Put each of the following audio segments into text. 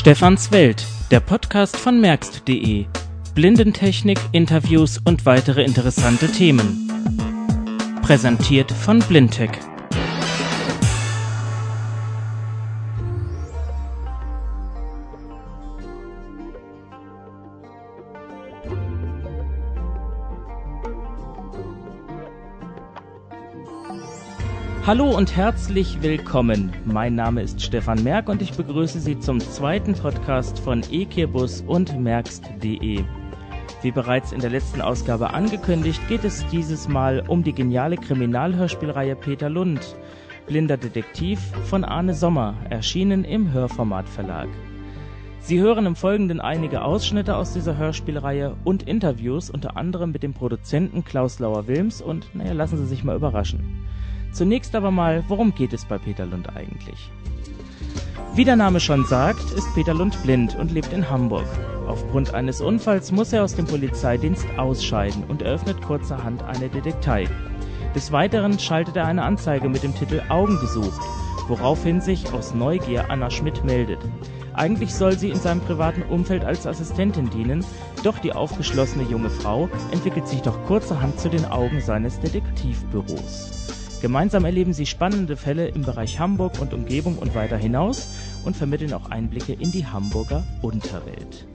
Stefans Welt, der Podcast von merkst.de. Blindentechnik, Interviews und weitere interessante Themen. Präsentiert von Blindtech. Hallo und herzlich willkommen. Mein Name ist Stefan Merck und ich begrüße Sie zum zweiten Podcast von eKirbus und merkst.de. Wie bereits in der letzten Ausgabe angekündigt, geht es dieses Mal um die geniale Kriminalhörspielreihe Peter Lund, Blinder Detektiv von Arne Sommer, erschienen im Hörformat Verlag. Sie hören im Folgenden einige Ausschnitte aus dieser Hörspielreihe und Interviews, unter anderem mit dem Produzenten Klaus Lauer-Wilms und, naja, lassen Sie sich mal überraschen. Zunächst aber mal, worum geht es bei Peter Lund eigentlich? Wie der Name schon sagt, ist Peter Lund blind und lebt in Hamburg. Aufgrund eines Unfalls muss er aus dem Polizeidienst ausscheiden und eröffnet kurzerhand eine Detektei. Des Weiteren schaltet er eine Anzeige mit dem Titel Augen gesucht, woraufhin sich aus Neugier Anna Schmidt meldet. Eigentlich soll sie in seinem privaten Umfeld als Assistentin dienen, doch die aufgeschlossene junge Frau entwickelt sich doch kurzerhand zu den Augen seines Detektivbüros. Gemeinsam erleben sie spannende Fälle im Bereich Hamburg und Umgebung und weiter hinaus und vermitteln auch Einblicke in die Hamburger Unterwelt.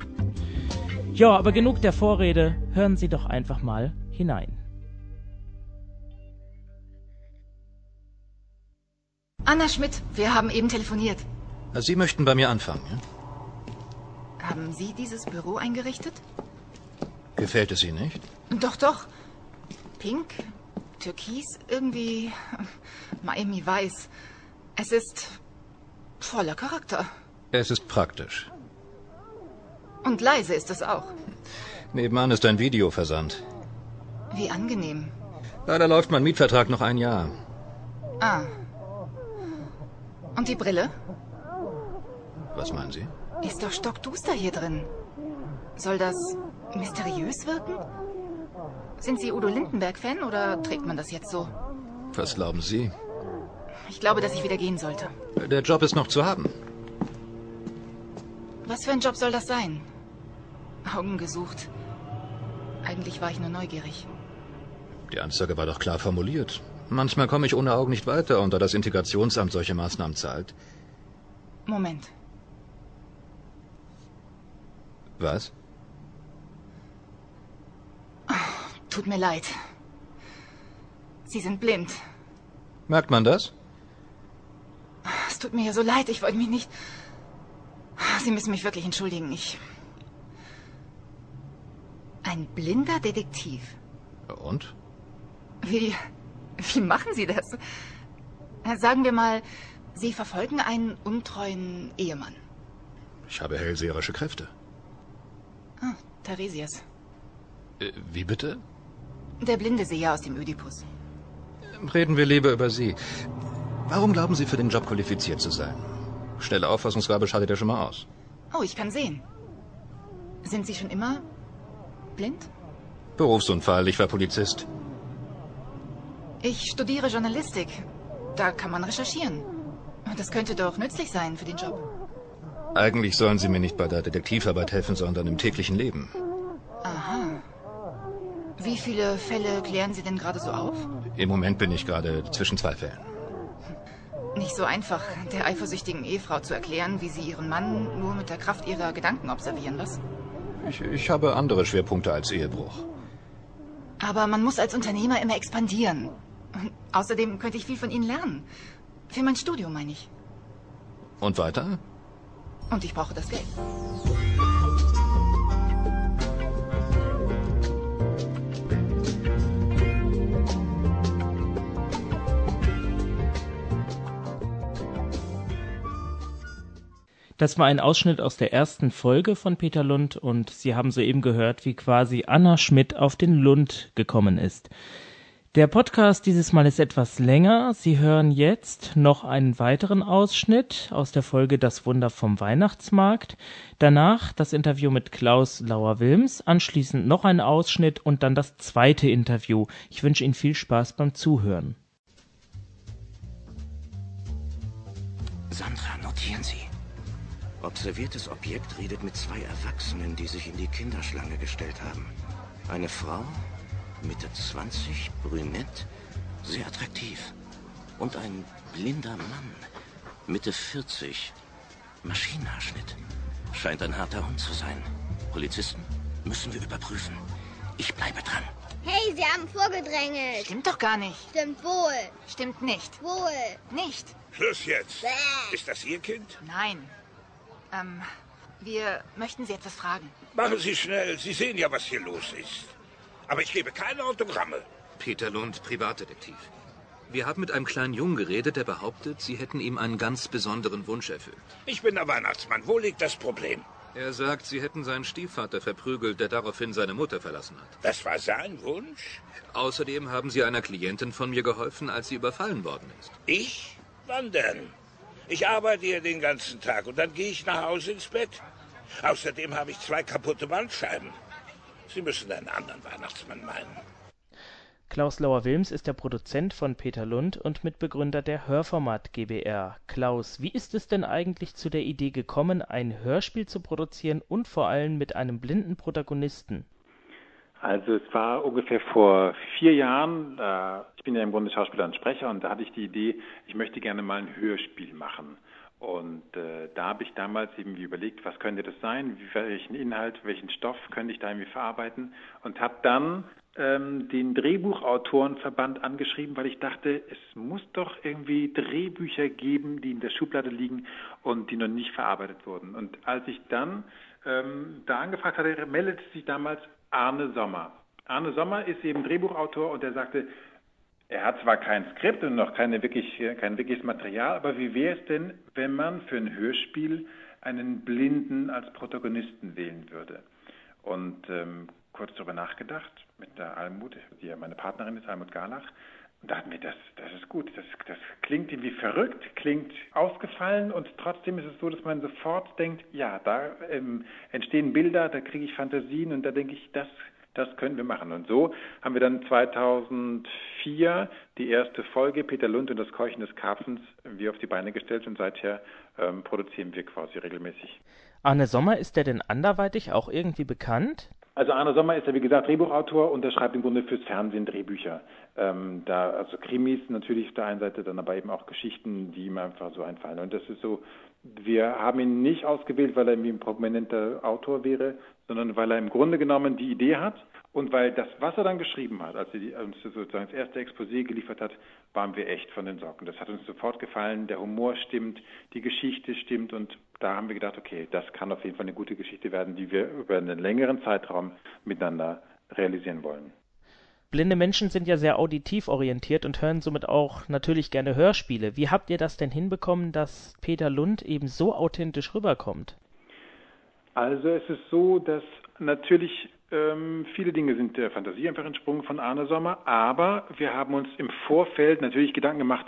Ja, aber genug der Vorrede, hören Sie doch einfach mal hinein. Anna Schmidt, wir haben eben telefoniert. Sie möchten bei mir anfangen, ja? Haben Sie dieses Büro eingerichtet? Gefällt es Ihnen nicht? Doch, doch. Pink, Türkis, irgendwie Miami Weiß. Es ist voller Charakter. Es ist praktisch. Und leise ist es auch. Nebenan ist ein Videoversand. Wie angenehm. Leider läuft mein Mietvertrag noch ein Jahr. Ah. Und die Brille? Was meinen Sie? Ist doch stockduster hier drin. Soll das mysteriös wirken? Sind Sie Udo Lindenberg-Fan oder trägt man das jetzt so? Was glauben Sie? Ich glaube, dass ich wieder gehen sollte. Der Job ist noch zu haben. Was für ein Job soll das sein? Augen gesucht. Eigentlich war ich nur neugierig. Die Anzeige war doch klar formuliert. Manchmal komme ich ohne Augen nicht weiter und da das Integrationsamt solche Maßnahmen zahlt. Moment. Was? Tut mir leid. Sie sind blind. Merkt man das? Es tut mir ja so leid, ich wollte mich nicht. Sie müssen mich wirklich entschuldigen. Ich. Ein blinder Detektiv. Und? Wie. Wie machen Sie das? Sagen wir mal, Sie verfolgen einen untreuen Ehemann. Ich habe hellseherische Kräfte. Ah, Theresias. Äh, wie bitte? Der blinde Seher aus dem Ödipus. Reden wir lieber über Sie. Warum glauben Sie, für den Job qualifiziert zu sein? Schnelle Auffassungsgabe schaltet ja schon mal aus. Oh, ich kann sehen. Sind Sie schon immer blind? Berufsunfall, ich war Polizist. Ich studiere Journalistik. Da kann man recherchieren. Das könnte doch nützlich sein für den Job. Eigentlich sollen Sie mir nicht bei der Detektivarbeit helfen, sondern im täglichen Leben. Wie viele Fälle klären Sie denn gerade so auf? Im Moment bin ich gerade zwischen zwei Fällen. Nicht so einfach, der eifersüchtigen Ehefrau zu erklären, wie sie ihren Mann nur mit der Kraft ihrer Gedanken observieren, was? Ich, ich habe andere Schwerpunkte als Ehebruch. Aber man muss als Unternehmer immer expandieren. Und außerdem könnte ich viel von Ihnen lernen. Für mein Studium, meine ich. Und weiter? Und ich brauche das Geld. Das war ein Ausschnitt aus der ersten Folge von Peter Lund und Sie haben soeben gehört, wie quasi Anna Schmidt auf den Lund gekommen ist. Der Podcast dieses Mal ist etwas länger. Sie hören jetzt noch einen weiteren Ausschnitt aus der Folge Das Wunder vom Weihnachtsmarkt. Danach das Interview mit Klaus Lauer-Wilms, anschließend noch ein Ausschnitt und dann das zweite Interview. Ich wünsche Ihnen viel Spaß beim Zuhören. Sandra, notieren Sie. Observiertes Objekt redet mit zwei Erwachsenen, die sich in die Kinderschlange gestellt haben. Eine Frau, Mitte 20, brünett, sehr attraktiv. Und ein blinder Mann, Mitte 40, Maschinenhaarschnitt. Scheint ein harter Hund zu sein. Polizisten müssen wir überprüfen. Ich bleibe dran. Hey, Sie haben vorgedrängelt. Stimmt doch gar nicht. Stimmt wohl. Stimmt nicht. Wohl. Nicht. Schluss jetzt. Bäh. Ist das Ihr Kind? Nein. Ähm, wir möchten Sie etwas fragen. Machen Sie schnell. Sie sehen ja, was hier los ist. Aber ich gebe keine Autogramme. Peter Lund, Privatdetektiv. Wir haben mit einem kleinen Jungen geredet, der behauptet, Sie hätten ihm einen ganz besonderen Wunsch erfüllt. Ich bin der Weihnachtsmann. Wo liegt das Problem? Er sagt, Sie hätten seinen Stiefvater verprügelt, der daraufhin seine Mutter verlassen hat. Das war sein Wunsch? Außerdem haben Sie einer Klientin von mir geholfen, als sie überfallen worden ist. Ich? Wann denn? Ich arbeite hier den ganzen Tag und dann gehe ich nach Hause ins Bett. Außerdem habe ich zwei kaputte Wandscheiben. Sie müssen einen anderen Weihnachtsmann meinen. Klaus Lauer-Wilms ist der Produzent von Peter Lund und Mitbegründer der Hörformat GbR. Klaus, wie ist es denn eigentlich zu der Idee gekommen, ein Hörspiel zu produzieren und vor allem mit einem blinden Protagonisten? Also es war ungefähr vor vier Jahren, äh, ich bin ja im Grunde Schauspieler und Sprecher und da hatte ich die Idee, ich möchte gerne mal ein Hörspiel machen. Und äh, da habe ich damals irgendwie überlegt, was könnte das sein, welchen Inhalt, welchen Stoff könnte ich da irgendwie verarbeiten und habe dann ähm, den Drehbuchautorenverband angeschrieben, weil ich dachte, es muss doch irgendwie Drehbücher geben, die in der Schublade liegen und die noch nicht verarbeitet wurden. Und als ich dann ähm, da angefragt hatte, meldete sich damals Arne Sommer. Arne Sommer ist eben Drehbuchautor und er sagte, er hat zwar kein Skript und noch keine wirklich, kein wirkliches Material, aber wie wäre es denn, wenn man für ein Hörspiel einen Blinden als Protagonisten wählen würde? Und ähm, kurz darüber nachgedacht mit der Almut, die ja meine Partnerin ist, Almut Garlach. Und dachten wir, das, das ist gut, das, das klingt irgendwie verrückt, klingt ausgefallen und trotzdem ist es so, dass man sofort denkt, ja, da ähm, entstehen Bilder, da kriege ich Fantasien und da denke ich, das, das können wir machen. Und so haben wir dann 2004 die erste Folge Peter Lund und das Keuchen des Karpfens wie auf die Beine gestellt und seither ähm, produzieren wir quasi regelmäßig. Arne Sommer, ist der denn anderweitig auch irgendwie bekannt? Also Arne Sommer ist ja wie gesagt Drehbuchautor und er schreibt im Grunde fürs Fernsehen Drehbücher. Ähm, da also Krimis natürlich auf der einen Seite, dann aber eben auch Geschichten, die ihm einfach so einfallen. Und das ist so, wir haben ihn nicht ausgewählt, weil er irgendwie ein prominenter Autor wäre, sondern weil er im Grunde genommen die Idee hat und weil das, was er dann geschrieben hat, als er uns sozusagen das erste Exposé geliefert hat, waren wir echt von den Socken. Das hat uns sofort gefallen, der Humor stimmt, die Geschichte stimmt und da haben wir gedacht, okay, das kann auf jeden Fall eine gute Geschichte werden, die wir über einen längeren Zeitraum miteinander realisieren wollen. Blinde Menschen sind ja sehr auditiv orientiert und hören somit auch natürlich gerne Hörspiele. Wie habt ihr das denn hinbekommen, dass Peter Lund eben so authentisch rüberkommt? Also es ist so, dass natürlich ähm, viele Dinge sind der Fantasie einfach entsprungen von Arne Sommer, aber wir haben uns im Vorfeld natürlich Gedanken gemacht,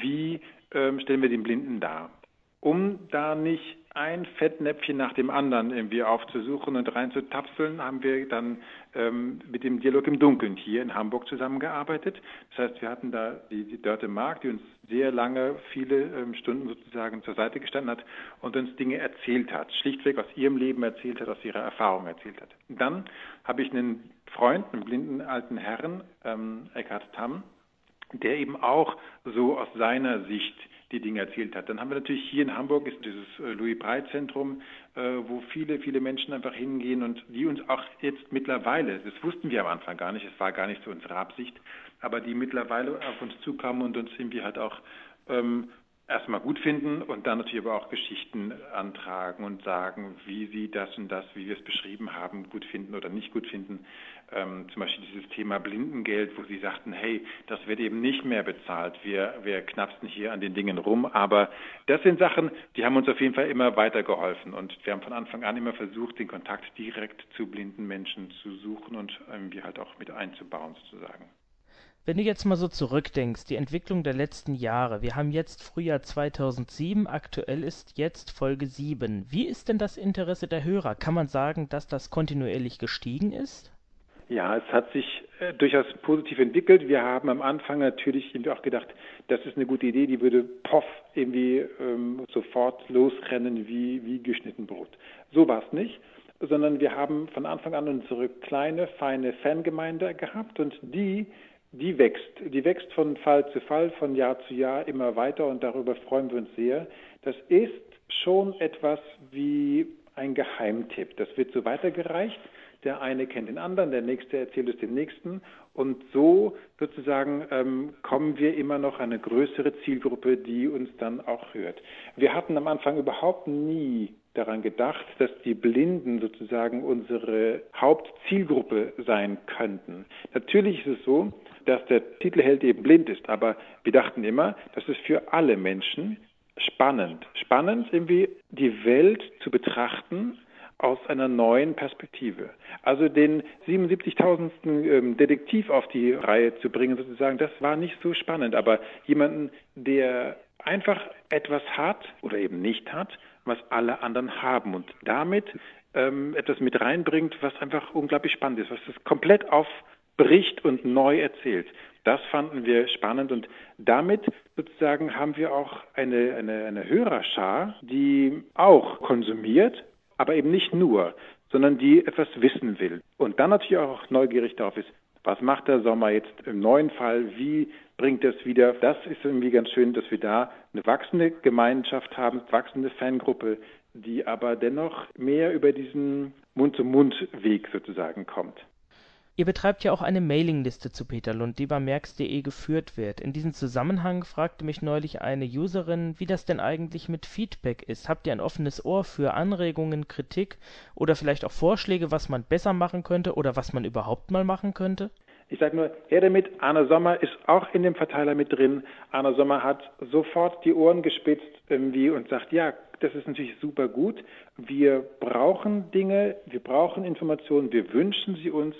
wie ähm, stellen wir den Blinden dar um da nicht ein Fettnäpfchen nach dem anderen irgendwie aufzusuchen und reinzutapseln, haben wir dann ähm, mit dem Dialog im Dunkeln hier in Hamburg zusammengearbeitet. Das heißt, wir hatten da die, die Dörte Mark, die uns sehr lange, viele ähm, Stunden sozusagen zur Seite gestanden hat und uns Dinge erzählt hat, schlichtweg aus ihrem Leben erzählt hat, aus ihrer Erfahrung erzählt hat. Dann habe ich einen Freund, einen blinden alten Herrn, ähm, Eckhard Tamm, der eben auch so aus seiner Sicht die Dinge erzählt hat. Dann haben wir natürlich hier in Hamburg ist dieses äh, Louis Breit Zentrum, äh, wo viele, viele Menschen einfach hingehen und die uns auch jetzt mittlerweile, das wussten wir am Anfang gar nicht, es war gar nicht so unsere Absicht, aber die mittlerweile auf uns zukamen und uns irgendwie halt auch ähm, erstmal gut finden und dann natürlich aber auch Geschichten antragen und sagen, wie sie das und das, wie wir es beschrieben haben, gut finden oder nicht gut finden. Ähm, zum Beispiel dieses Thema Blindengeld, wo sie sagten, hey, das wird eben nicht mehr bezahlt. Wir, wir knapsen hier an den Dingen rum. Aber das sind Sachen, die haben uns auf jeden Fall immer weitergeholfen. Und wir haben von Anfang an immer versucht, den Kontakt direkt zu blinden Menschen zu suchen und irgendwie halt auch mit einzubauen sozusagen. Wenn du jetzt mal so zurückdenkst, die Entwicklung der letzten Jahre, wir haben jetzt Frühjahr 2007, aktuell ist jetzt Folge 7. Wie ist denn das Interesse der Hörer? Kann man sagen, dass das kontinuierlich gestiegen ist? Ja, es hat sich äh, durchaus positiv entwickelt. Wir haben am Anfang natürlich auch gedacht, das ist eine gute Idee, die würde poff irgendwie ähm, sofort losrennen wie, wie geschnitten Brot. So war es nicht, sondern wir haben von Anfang an unsere kleine, feine Fangemeinde gehabt und die, die wächst. Die wächst von Fall zu Fall, von Jahr zu Jahr immer weiter und darüber freuen wir uns sehr. Das ist schon etwas wie ein Geheimtipp. Das wird so weitergereicht. Der eine kennt den anderen, der nächste erzählt es dem nächsten. Und so sozusagen ähm, kommen wir immer noch an eine größere Zielgruppe, die uns dann auch hört. Wir hatten am Anfang überhaupt nie daran gedacht, dass die Blinden sozusagen unsere Hauptzielgruppe sein könnten. Natürlich ist es so, dass der Titelheld eben blind ist, aber wir dachten immer, das ist für alle Menschen spannend. Spannend irgendwie die Welt zu betrachten aus einer neuen Perspektive. Also den 77.000. Ähm, Detektiv auf die Reihe zu bringen, sozusagen, das war nicht so spannend. Aber jemanden, der einfach etwas hat oder eben nicht hat, was alle anderen haben und damit ähm, etwas mit reinbringt, was einfach unglaublich spannend ist, was es komplett aufbricht und neu erzählt. Das fanden wir spannend und damit sozusagen haben wir auch eine, eine, eine Hörerschar, die auch konsumiert, aber eben nicht nur, sondern die etwas wissen will. Und dann natürlich auch neugierig darauf ist, was macht der Sommer jetzt im neuen Fall? Wie bringt es wieder? Das ist irgendwie ganz schön, dass wir da eine wachsende Gemeinschaft haben, wachsende Fangruppe, die aber dennoch mehr über diesen Mund-zu-Mund-Weg sozusagen kommt. Ihr betreibt ja auch eine Mailingliste zu Peter Lund, die bei merx.de geführt wird. In diesem Zusammenhang fragte mich neulich eine Userin, wie das denn eigentlich mit Feedback ist. Habt ihr ein offenes Ohr für Anregungen, Kritik oder vielleicht auch Vorschläge, was man besser machen könnte oder was man überhaupt mal machen könnte? Ich sage nur, her damit, Arne Sommer ist auch in dem Verteiler mit drin. Arne Sommer hat sofort die Ohren gespitzt irgendwie und sagt, ja, das ist natürlich super gut. Wir brauchen Dinge, wir brauchen Informationen, wir wünschen sie uns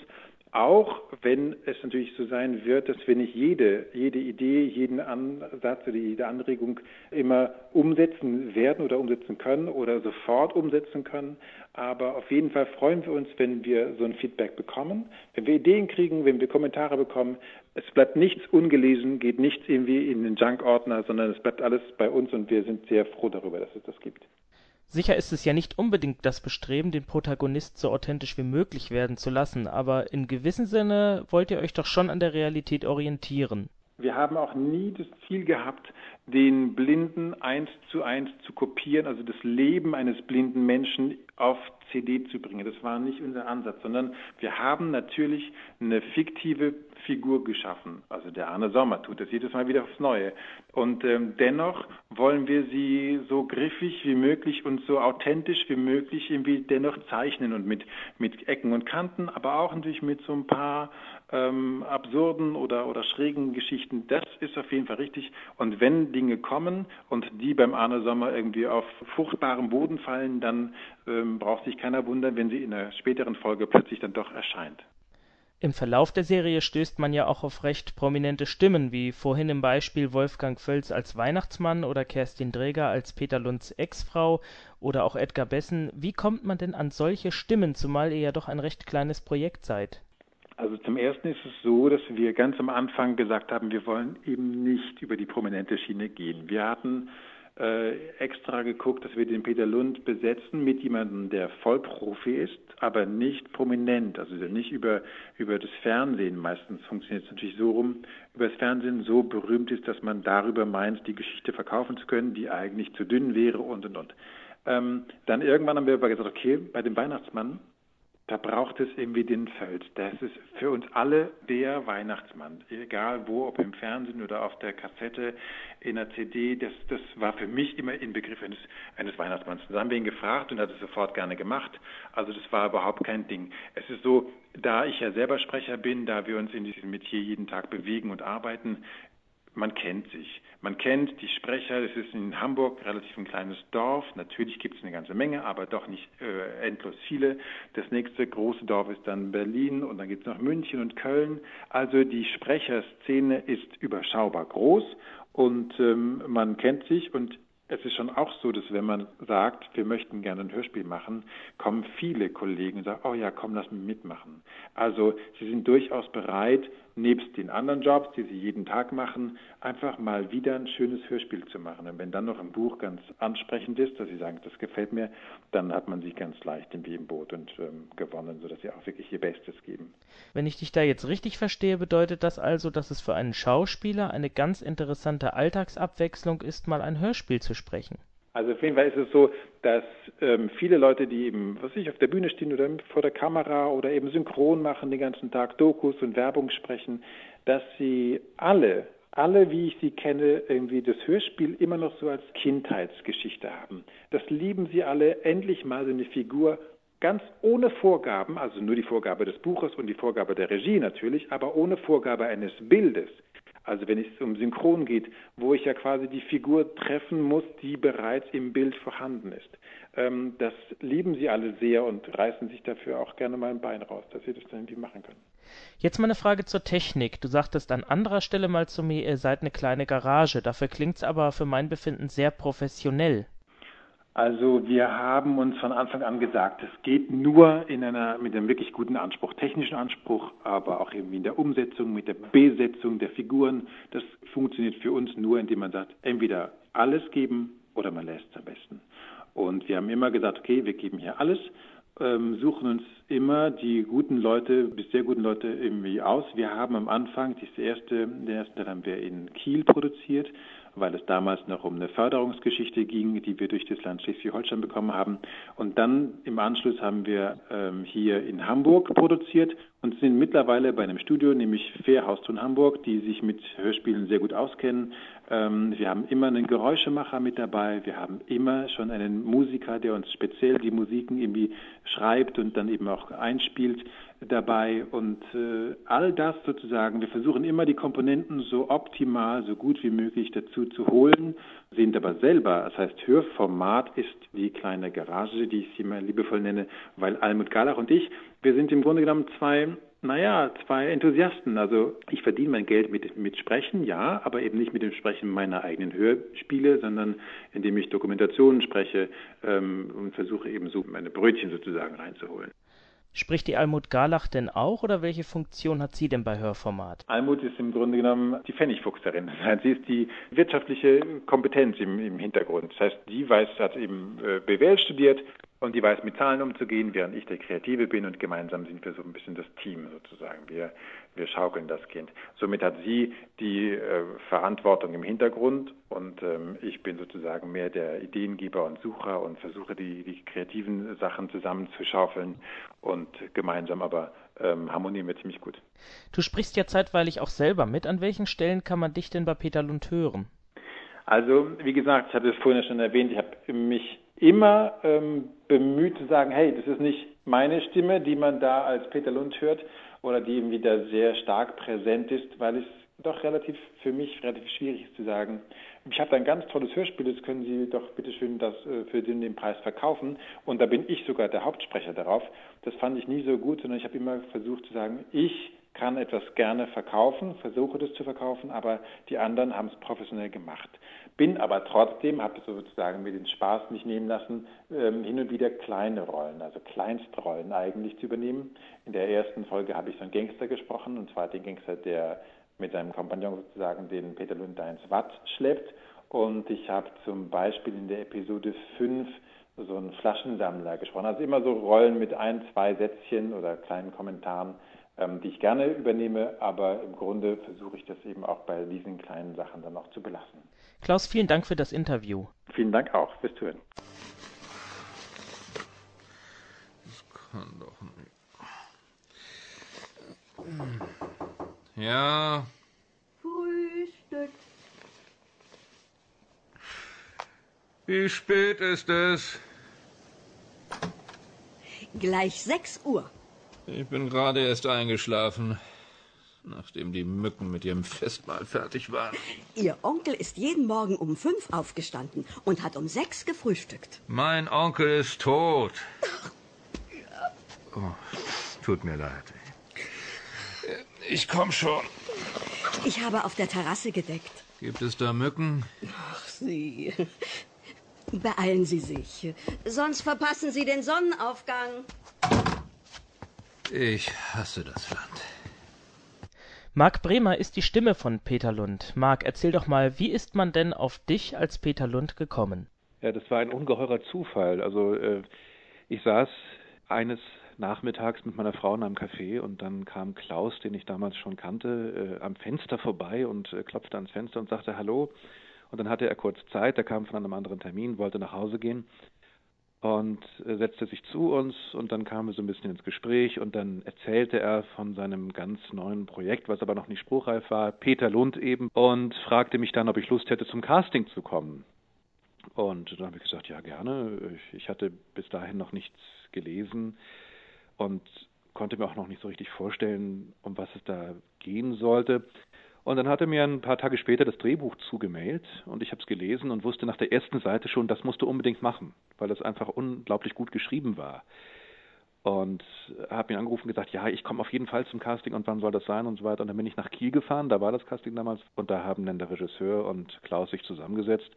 auch wenn es natürlich so sein wird, dass wir nicht jede, jede Idee, jeden Ansatz oder jede Anregung immer umsetzen werden oder umsetzen können oder sofort umsetzen können. Aber auf jeden Fall freuen wir uns, wenn wir so ein Feedback bekommen, wenn wir Ideen kriegen, wenn wir Kommentare bekommen. Es bleibt nichts ungelesen, geht nichts irgendwie in den Junk-Ordner, sondern es bleibt alles bei uns und wir sind sehr froh darüber, dass es das gibt. Sicher ist es ja nicht unbedingt das Bestreben, den Protagonist so authentisch wie möglich werden zu lassen, aber in gewissem Sinne wollt ihr euch doch schon an der Realität orientieren. Wir haben auch nie das Ziel gehabt, den Blinden eins zu eins zu kopieren, also das Leben eines blinden Menschen auf CD zu bringen. Das war nicht unser Ansatz, sondern wir haben natürlich eine fiktive Figur geschaffen. Also der Arne Sommer tut das jedes Mal wieder aufs Neue. Und ähm, dennoch wollen wir sie so griffig wie möglich und so authentisch wie möglich irgendwie dennoch zeichnen und mit, mit Ecken und Kanten, aber auch natürlich mit so ein paar ähm, absurden oder, oder schrägen Geschichten. Das ist auf jeden Fall richtig. Und wenn Dinge kommen und die beim Arne Sommer irgendwie auf fruchtbarem Boden fallen, dann ähm, braucht sich keiner wundern, wenn sie in einer späteren Folge plötzlich dann doch erscheint. Im Verlauf der Serie stößt man ja auch auf recht prominente Stimmen, wie vorhin im Beispiel Wolfgang Völz als Weihnachtsmann oder Kerstin Dräger als Peter Lunds Ex-Frau oder auch Edgar Bessen. Wie kommt man denn an solche Stimmen, zumal ihr ja doch ein recht kleines Projekt seid? Also zum Ersten ist es so, dass wir ganz am Anfang gesagt haben, wir wollen eben nicht über die prominente Schiene gehen. Wir hatten äh, extra geguckt, dass wir den Peter Lund besetzen mit jemandem, der Vollprofi ist, aber nicht prominent, also nicht über, über das Fernsehen. Meistens funktioniert es natürlich so rum, über das Fernsehen so berühmt ist, dass man darüber meint, die Geschichte verkaufen zu können, die eigentlich zu dünn wäre und und und. Ähm, dann irgendwann haben wir aber gesagt, okay, bei dem Weihnachtsmann da braucht es irgendwie den Feld. Das ist für uns alle der Weihnachtsmann. Egal wo, ob im Fernsehen oder auf der Kassette, in der CD, das, das war für mich immer Inbegriff eines, eines Weihnachtsmanns. Da haben wir ihn gefragt und hat es sofort gerne gemacht. Also das war überhaupt kein Ding. Es ist so, da ich ja selber Sprecher bin, da wir uns in diesem Metier jeden Tag bewegen und arbeiten, man kennt sich. Man kennt die Sprecher. Es ist in Hamburg relativ ein kleines Dorf. Natürlich gibt es eine ganze Menge, aber doch nicht äh, endlos viele. Das nächste große Dorf ist dann Berlin und dann gibt es noch München und Köln. Also die Sprecherszene ist überschaubar groß und ähm, man kennt sich und es ist schon auch so, dass wenn man sagt, wir möchten gerne ein Hörspiel machen, kommen viele Kollegen und sagen, oh ja, komm, lass mich mitmachen. Also sie sind durchaus bereit, nebst den anderen Jobs, die sie jeden Tag machen, einfach mal wieder ein schönes Hörspiel zu machen. Und wenn dann noch ein Buch ganz ansprechend ist, dass sie sagen, das gefällt mir, dann hat man sich ganz leicht im Boot und ähm, gewonnen, sodass sie auch wirklich ihr Bestes geben. Wenn ich dich da jetzt richtig verstehe, bedeutet das also, dass es für einen Schauspieler eine ganz interessante Alltagsabwechslung ist, mal ein Hörspiel zu sprechen. Also auf jeden Fall ist es so, dass ähm, viele Leute, die eben, was weiß ich, auf der Bühne stehen oder vor der Kamera oder eben synchron machen den ganzen Tag, Dokus und Werbung sprechen, dass sie alle, alle, wie ich sie kenne, irgendwie das Hörspiel immer noch so als Kindheitsgeschichte haben. Das lieben sie alle, endlich mal so eine Figur ganz ohne Vorgaben, also nur die Vorgabe des Buches und die Vorgabe der Regie natürlich, aber ohne Vorgabe eines Bildes. Also wenn es um Synchron geht, wo ich ja quasi die Figur treffen muss, die bereits im Bild vorhanden ist. Ähm, das lieben sie alle sehr und reißen sich dafür auch gerne mal ein Bein raus, dass sie das dann irgendwie machen können. Jetzt mal eine Frage zur Technik. Du sagtest an anderer Stelle mal zu mir, ihr seid eine kleine Garage. Dafür klingt es aber für mein Befinden sehr professionell. Also wir haben uns von Anfang an gesagt, es geht nur in einer, mit einem wirklich guten Anspruch, technischen Anspruch, aber auch irgendwie in der Umsetzung, mit der Besetzung der Figuren. Das funktioniert für uns nur, indem man sagt, entweder alles geben oder man lässt es am besten. Und wir haben immer gesagt, okay, wir geben hier alles, ähm, suchen uns immer die guten Leute, bis sehr guten Leute irgendwie aus. Wir haben am Anfang, das erste, den ersten Teil haben wir in Kiel produziert weil es damals noch um eine Förderungsgeschichte ging, die wir durch das Land Schleswig-Holstein bekommen haben. Und dann im Anschluss haben wir ähm, hier in Hamburg produziert und sind mittlerweile bei einem Studio, nämlich Fairhauston Hamburg, die sich mit Hörspielen sehr gut auskennen. Ähm, wir haben immer einen Geräuschemacher mit dabei. Wir haben immer schon einen Musiker, der uns speziell die Musiken irgendwie schreibt und dann eben auch einspielt dabei und äh, all das sozusagen, wir versuchen immer die Komponenten so optimal, so gut wie möglich dazu zu holen, sind aber selber, das heißt Hörformat ist die kleine Garage, die ich sie mal liebevoll nenne, weil Almut Galach und ich, wir sind im Grunde genommen zwei naja, zwei Enthusiasten. Also ich verdiene mein Geld mit, mit Sprechen, ja, aber eben nicht mit dem Sprechen meiner eigenen Hörspiele, sondern indem ich Dokumentationen spreche ähm, und versuche eben so meine Brötchen sozusagen reinzuholen. Spricht die Almut Garlach denn auch oder welche Funktion hat sie denn bei Hörformat? Almut ist im Grunde genommen die Pfennigfuchserin. Sie ist die wirtschaftliche Kompetenz im, im Hintergrund. Das heißt, die weiß, hat eben äh, BWL studiert und die weiß mit Zahlen umzugehen, während ich der Kreative bin und gemeinsam sind wir so ein bisschen das Team sozusagen. Wir, wir schaukeln das Kind. Somit hat sie die äh, Verantwortung im Hintergrund und ähm, ich bin sozusagen mehr der Ideengeber und Sucher und versuche die, die kreativen Sachen zusammenzuschaufeln und gemeinsam aber ähm, harmonieren wir ziemlich gut. Du sprichst ja zeitweilig auch selber mit. An welchen Stellen kann man dich denn bei Peter Lund hören? Also, wie gesagt, ich hatte es vorhin schon erwähnt, ich habe mich immer ähm, bemüht zu sagen, hey, das ist nicht meine Stimme, die man da als Peter Lund hört oder die eben wieder sehr stark präsent ist, weil es doch relativ für mich relativ schwierig ist zu sagen, ich habe da ein ganz tolles Hörspiel, das können Sie doch bitteschön das äh, für den, den Preis verkaufen und da bin ich sogar der Hauptsprecher darauf. Das fand ich nie so gut, sondern ich habe immer versucht zu sagen, ich kann etwas gerne verkaufen, versuche das zu verkaufen, aber die anderen haben es professionell gemacht. Bin aber trotzdem, habe sozusagen mir den Spaß nicht nehmen lassen, ähm, hin und wieder kleine Rollen, also Kleinstrollen eigentlich zu übernehmen. In der ersten Folge habe ich so einen Gangster gesprochen, und zwar den Gangster, der mit seinem Kompagnon sozusagen den Peter Lund ins Watt schleppt. Und ich habe zum Beispiel in der Episode 5 so einen Flaschensammler gesprochen. Also immer so Rollen mit ein, zwei Sätzchen oder kleinen Kommentaren, ähm, die ich gerne übernehme, aber im Grunde versuche ich das eben auch bei diesen kleinen Sachen dann auch zu belassen. Klaus, vielen Dank für das Interview. Vielen Dank auch fürs Zuhören. Das kann doch nicht. Ja. Frühstück. Wie spät ist es? Gleich sechs Uhr. Ich bin gerade erst eingeschlafen, nachdem die Mücken mit ihrem Festmahl fertig waren. Ihr Onkel ist jeden Morgen um fünf aufgestanden und hat um sechs gefrühstückt. Mein Onkel ist tot. Oh, tut mir leid. Ich komm schon. Ich habe auf der Terrasse gedeckt. Gibt es da Mücken? Ach, Sie. Beeilen Sie sich, sonst verpassen Sie den Sonnenaufgang. Ich hasse das Land. Marc Bremer ist die Stimme von Peter Lund. Marc, erzähl doch mal, wie ist man denn auf dich als Peter Lund gekommen? Ja, das war ein ungeheurer Zufall. Also äh, ich saß eines nachmittags mit meiner Frau in einem Café und dann kam Klaus, den ich damals schon kannte, äh, am Fenster vorbei und äh, klopfte ans Fenster und sagte Hallo. Und dann hatte er kurz Zeit, er kam von einem anderen Termin, wollte nach Hause gehen und setzte sich zu uns und dann kamen wir so ein bisschen ins Gespräch und dann erzählte er von seinem ganz neuen Projekt, was aber noch nicht spruchreif war, Peter Lund eben, und fragte mich dann, ob ich Lust hätte, zum Casting zu kommen. Und dann habe ich gesagt, ja gerne. Ich hatte bis dahin noch nichts gelesen und konnte mir auch noch nicht so richtig vorstellen, um was es da gehen sollte. Und dann hat er mir ein paar Tage später das Drehbuch zugemailt und ich habe es gelesen und wusste nach der ersten Seite schon, das musst du unbedingt machen, weil es einfach unglaublich gut geschrieben war. Und habe ihn angerufen und gesagt, ja, ich komme auf jeden Fall zum Casting und wann soll das sein und so weiter. Und dann bin ich nach Kiel gefahren, da war das Casting damals und da haben dann der Regisseur und Klaus sich zusammengesetzt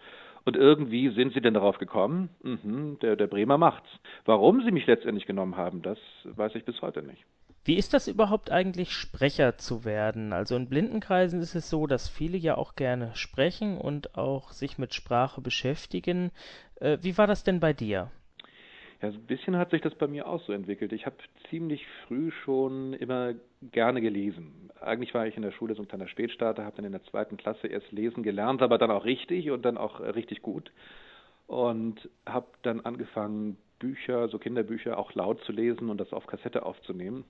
und irgendwie sind sie denn darauf gekommen, mhm, der, der Bremer macht's. Warum sie mich letztendlich genommen haben, das weiß ich bis heute nicht. Wie ist das überhaupt eigentlich, Sprecher zu werden? Also in Blindenkreisen ist es so, dass viele ja auch gerne sprechen und auch sich mit Sprache beschäftigen. Äh, wie war das denn bei dir? Ja, so ein bisschen hat sich das bei mir auch so entwickelt. Ich habe ziemlich früh schon immer gerne gelesen. Eigentlich war ich in der Schule so ein kleiner Spätstarter, habe dann in der zweiten Klasse erst lesen gelernt, aber dann auch richtig und dann auch richtig gut. Und habe dann angefangen, Bücher, so Kinderbücher auch laut zu lesen und das auf Kassette aufzunehmen.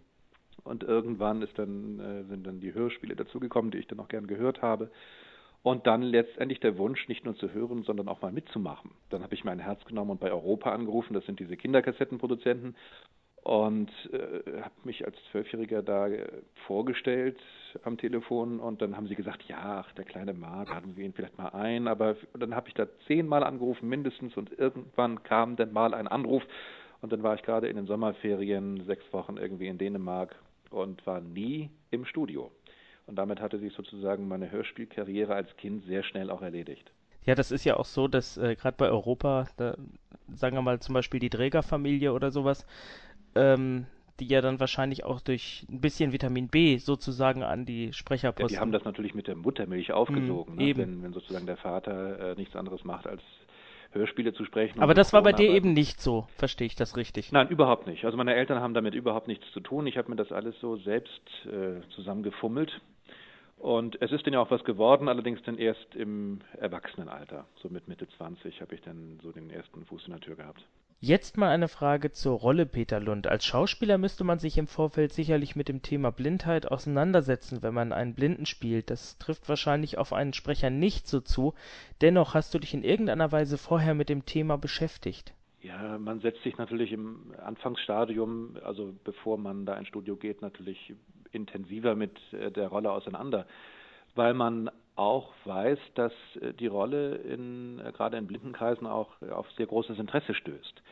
Und irgendwann ist dann, äh, sind dann die Hörspiele dazugekommen, die ich dann auch gern gehört habe. Und dann letztendlich der Wunsch, nicht nur zu hören, sondern auch mal mitzumachen. Dann habe ich mein Herz genommen und bei Europa angerufen, das sind diese Kinderkassettenproduzenten, und äh, habe mich als Zwölfjähriger da äh, vorgestellt am Telefon. Und dann haben sie gesagt, ja, ach, der kleine Marc, laden wir ihn vielleicht mal ein, aber dann habe ich da zehnmal angerufen mindestens. Und irgendwann kam dann mal ein Anruf. Und dann war ich gerade in den Sommerferien sechs Wochen irgendwie in Dänemark und war nie im Studio. Und damit hatte sich sozusagen meine Hörspielkarriere als Kind sehr schnell auch erledigt. Ja, das ist ja auch so, dass äh, gerade bei Europa, da, sagen wir mal zum Beispiel die Trägerfamilie oder sowas, ähm, die ja dann wahrscheinlich auch durch ein bisschen Vitamin B sozusagen an die Sprecherposten. Ja, die haben das natürlich mit der Muttermilch aufgesogen, mm, ne? wenn, wenn sozusagen der Vater äh, nichts anderes macht als Hörspiele zu sprechen. Aber das war bei dir eben nicht so, verstehe ich das richtig? Nein, überhaupt nicht. Also meine Eltern haben damit überhaupt nichts zu tun. Ich habe mir das alles so selbst äh, zusammengefummelt. Und es ist dann ja auch was geworden, allerdings dann erst im Erwachsenenalter. So mit Mitte 20 habe ich dann so den ersten Fuß in der Tür gehabt. Jetzt mal eine Frage zur Rolle Peter Lund. Als Schauspieler müsste man sich im Vorfeld sicherlich mit dem Thema Blindheit auseinandersetzen, wenn man einen Blinden spielt. Das trifft wahrscheinlich auf einen Sprecher nicht so zu. Dennoch hast du dich in irgendeiner Weise vorher mit dem Thema beschäftigt. Ja, man setzt sich natürlich im Anfangsstadium, also bevor man da ins Studio geht, natürlich intensiver mit äh, der Rolle auseinander, weil man auch weiß, dass äh, die Rolle in, äh, gerade in Blindenkreisen auch auf sehr großes Interesse stößt.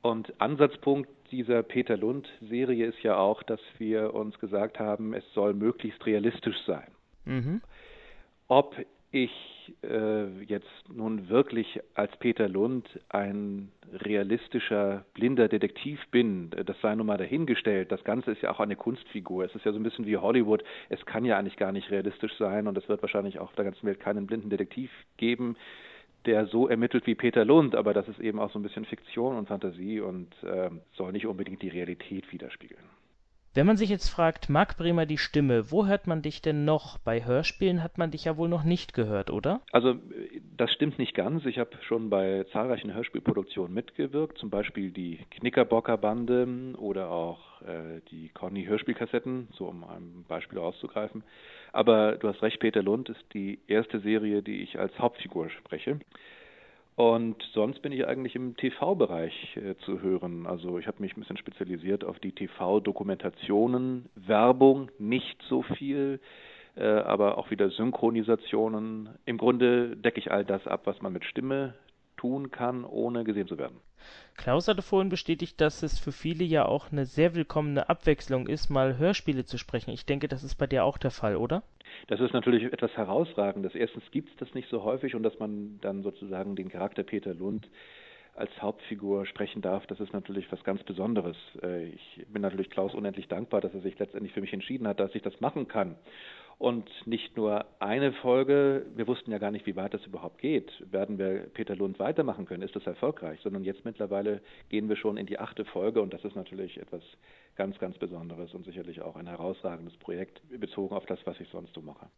Und Ansatzpunkt dieser Peter Lund-Serie ist ja auch, dass wir uns gesagt haben, es soll möglichst realistisch sein. Mhm. Ob ich äh, jetzt nun wirklich als Peter Lund ein realistischer, blinder Detektiv bin, das sei nun mal dahingestellt. Das Ganze ist ja auch eine Kunstfigur. Es ist ja so ein bisschen wie Hollywood. Es kann ja eigentlich gar nicht realistisch sein und es wird wahrscheinlich auch auf der ganzen Welt keinen blinden Detektiv geben, der so ermittelt wie Peter Lund. Aber das ist eben auch so ein bisschen Fiktion und Fantasie und äh, soll nicht unbedingt die Realität widerspiegeln. Wenn man sich jetzt fragt, Marc Bremer die Stimme, wo hört man dich denn noch? Bei Hörspielen hat man dich ja wohl noch nicht gehört, oder? Also das stimmt nicht ganz. Ich habe schon bei zahlreichen Hörspielproduktionen mitgewirkt, zum Beispiel die Knickerbocker Bande oder auch äh, die Conny Hörspielkassetten, so um ein Beispiel auszugreifen. Aber du hast recht, Peter Lund ist die erste Serie, die ich als Hauptfigur spreche. Und sonst bin ich eigentlich im TV-Bereich äh, zu hören. Also ich habe mich ein bisschen spezialisiert auf die TV-Dokumentationen, Werbung nicht so viel, äh, aber auch wieder Synchronisationen. Im Grunde decke ich all das ab, was man mit Stimme tun kann, ohne gesehen zu werden. Klaus hatte vorhin bestätigt, dass es für viele ja auch eine sehr willkommene Abwechslung ist, mal Hörspiele zu sprechen. Ich denke, das ist bei dir auch der Fall, oder? Das ist natürlich etwas Herausragendes. Erstens gibt es das nicht so häufig und dass man dann sozusagen den Charakter Peter Lund als Hauptfigur sprechen darf, das ist natürlich was ganz Besonderes. Äh, ich bin natürlich Klaus unendlich dankbar, dass er sich letztendlich für mich entschieden hat, dass ich das machen kann. Und nicht nur eine Folge, wir wussten ja gar nicht, wie weit das überhaupt geht. Werden wir Peter Lund weitermachen können? Ist das erfolgreich? Sondern jetzt mittlerweile gehen wir schon in die achte Folge und das ist natürlich etwas ganz, ganz Besonderes und sicherlich auch ein herausragendes Projekt bezogen auf das, was ich sonst so mache.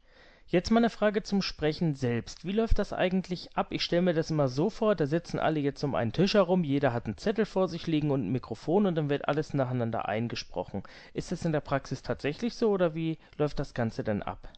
Jetzt mal eine Frage zum Sprechen selbst. Wie läuft das eigentlich ab? Ich stelle mir das immer so vor, da sitzen alle jetzt um einen Tisch herum, jeder hat einen Zettel vor sich liegen und ein Mikrofon und dann wird alles nacheinander eingesprochen. Ist das in der Praxis tatsächlich so oder wie läuft das Ganze denn ab?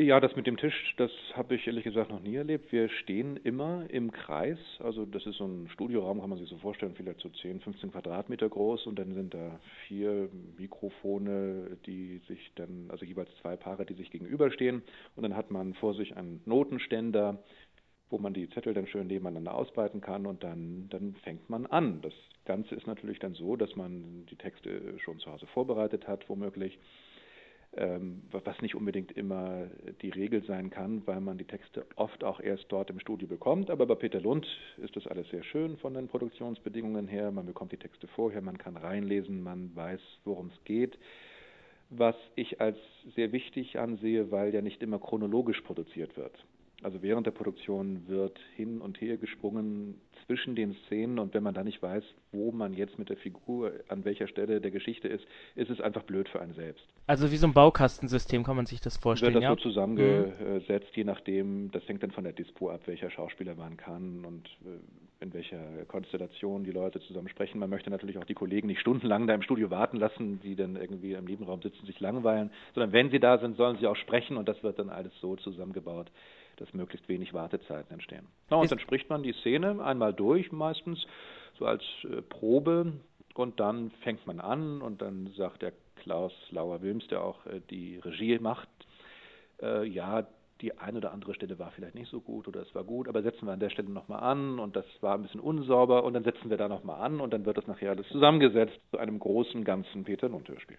Ja, das mit dem Tisch, das habe ich ehrlich gesagt noch nie erlebt. Wir stehen immer im Kreis. Also das ist so ein Studioraum, kann man sich so vorstellen, vielleicht so 10, 15 Quadratmeter groß und dann sind da vier Mikrofone, die sich dann, also jeweils zwei Paare, die sich gegenüberstehen und dann hat man vor sich einen Notenständer, wo man die Zettel dann schön nebeneinander ausbreiten kann und dann, dann fängt man an. Das Ganze ist natürlich dann so, dass man die Texte schon zu Hause vorbereitet hat, womöglich was nicht unbedingt immer die Regel sein kann, weil man die Texte oft auch erst dort im Studio bekommt. Aber bei Peter Lund ist das alles sehr schön von den Produktionsbedingungen her. Man bekommt die Texte vorher, man kann reinlesen, man weiß, worum es geht. Was ich als sehr wichtig ansehe, weil ja nicht immer chronologisch produziert wird. Also während der Produktion wird hin und her gesprungen zwischen den Szenen und wenn man da nicht weiß, wo man jetzt mit der Figur an welcher Stelle der Geschichte ist, ist es einfach blöd für einen selbst. Also wie so ein Baukastensystem kann man sich das vorstellen. Wird das ja? so zusammengesetzt, mhm. je nachdem, das hängt dann von der Dispo ab, welcher Schauspieler man kann und äh, in welcher Konstellation die Leute zusammen sprechen. Man möchte natürlich auch die Kollegen nicht stundenlang da im Studio warten lassen, die dann irgendwie im Nebenraum sitzen, sich langweilen, sondern wenn sie da sind, sollen sie auch sprechen und das wird dann alles so zusammengebaut, dass möglichst wenig Wartezeiten entstehen. Na, und dann spricht man die Szene einmal durch, meistens so als äh, Probe, und dann fängt man an und dann sagt der Klaus Lauer-Wilms, der auch äh, die Regie macht, äh, ja, die eine oder andere Stelle war vielleicht nicht so gut oder es war gut, aber setzen wir an der Stelle nochmal an und das war ein bisschen unsauber und dann setzen wir da nochmal an und dann wird das nachher alles zusammengesetzt zu einem großen, ganzen Peter Lund-Hörspiel.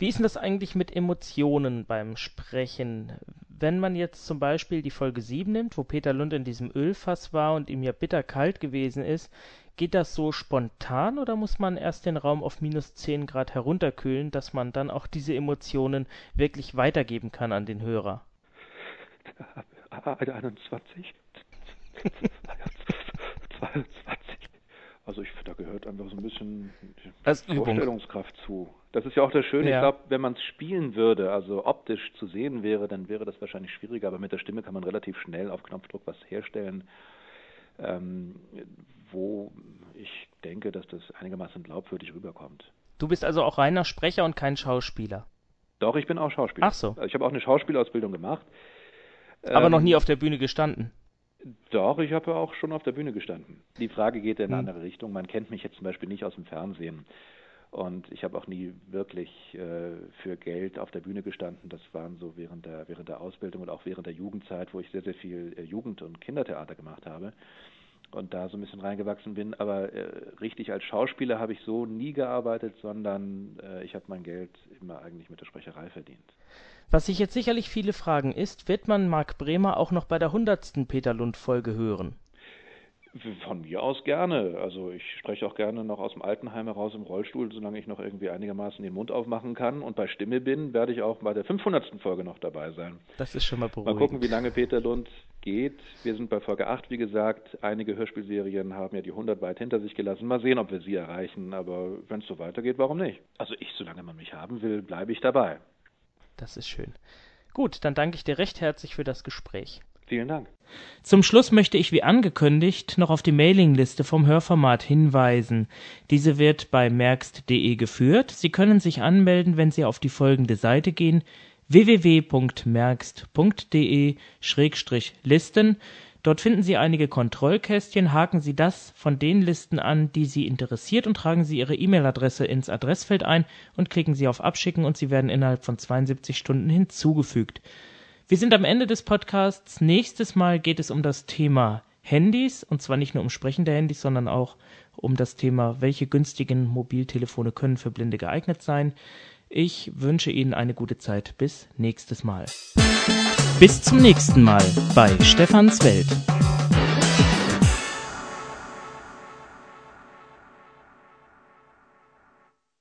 Wie ist denn das eigentlich mit Emotionen beim Sprechen? Wenn man jetzt zum Beispiel die Folge 7 nimmt, wo Peter Lund in diesem Ölfass war und ihm ja bitterkalt gewesen ist, geht das so spontan oder muss man erst den Raum auf minus 10 Grad herunterkühlen, dass man dann auch diese Emotionen wirklich weitergeben kann an den Hörer? 21, 22, also ich, da gehört einfach so ein bisschen Als Vorstellungskraft zu. Das ist ja auch das Schöne. Ja. Ich glaube, wenn man es spielen würde, also optisch zu sehen wäre, dann wäre das wahrscheinlich schwieriger. Aber mit der Stimme kann man relativ schnell auf Knopfdruck was herstellen, ähm, wo ich denke, dass das einigermaßen glaubwürdig rüberkommt. Du bist also auch reiner Sprecher und kein Schauspieler. Doch, ich bin auch Schauspieler. Ach so. Also ich habe auch eine Schauspielausbildung gemacht. Aber ähm, noch nie auf der Bühne gestanden. Doch, ich habe ja auch schon auf der Bühne gestanden. Die Frage geht in eine hm. andere Richtung. Man kennt mich jetzt zum Beispiel nicht aus dem Fernsehen. Und ich habe auch nie wirklich äh, für Geld auf der Bühne gestanden. Das waren so während der, während der Ausbildung und auch während der Jugendzeit, wo ich sehr, sehr viel äh, Jugend- und Kindertheater gemacht habe und da so ein bisschen reingewachsen bin. Aber äh, richtig als Schauspieler habe ich so nie gearbeitet, sondern äh, ich habe mein Geld immer eigentlich mit der Sprecherei verdient. Was sich jetzt sicherlich viele fragen ist, wird man Marc Bremer auch noch bei der hundertsten Peter Lund Folge hören? Von mir aus gerne. Also ich spreche auch gerne noch aus dem Altenheim heraus im Rollstuhl, solange ich noch irgendwie einigermaßen den Mund aufmachen kann. Und bei Stimme bin, werde ich auch bei der 500. Folge noch dabei sein. Das ist schon mal beruhigend. Mal gucken, wie lange Peter Lund geht. Wir sind bei Folge 8, wie gesagt. Einige Hörspielserien haben ja die 100 weit hinter sich gelassen. Mal sehen, ob wir sie erreichen. Aber wenn es so weitergeht, warum nicht? Also ich, solange man mich haben will, bleibe ich dabei. Das ist schön. Gut, dann danke ich dir recht herzlich für das Gespräch. Vielen Dank. Zum Schluss möchte ich wie angekündigt noch auf die Mailingliste vom Hörformat hinweisen. Diese wird bei merkst.de geführt. Sie können sich anmelden, wenn Sie auf die folgende Seite gehen www.merkst.de-listen. Dort finden Sie einige Kontrollkästchen, haken Sie das von den Listen an, die Sie interessiert und tragen Sie Ihre E-Mail-Adresse ins Adressfeld ein und klicken Sie auf Abschicken und Sie werden innerhalb von 72 Stunden hinzugefügt. Wir sind am Ende des Podcasts. Nächstes Mal geht es um das Thema Handys und zwar nicht nur um sprechende Handys, sondern auch um das Thema, welche günstigen Mobiltelefone können für Blinde geeignet sein. Ich wünsche Ihnen eine gute Zeit. Bis nächstes Mal. Bis zum nächsten Mal bei Stefans Welt.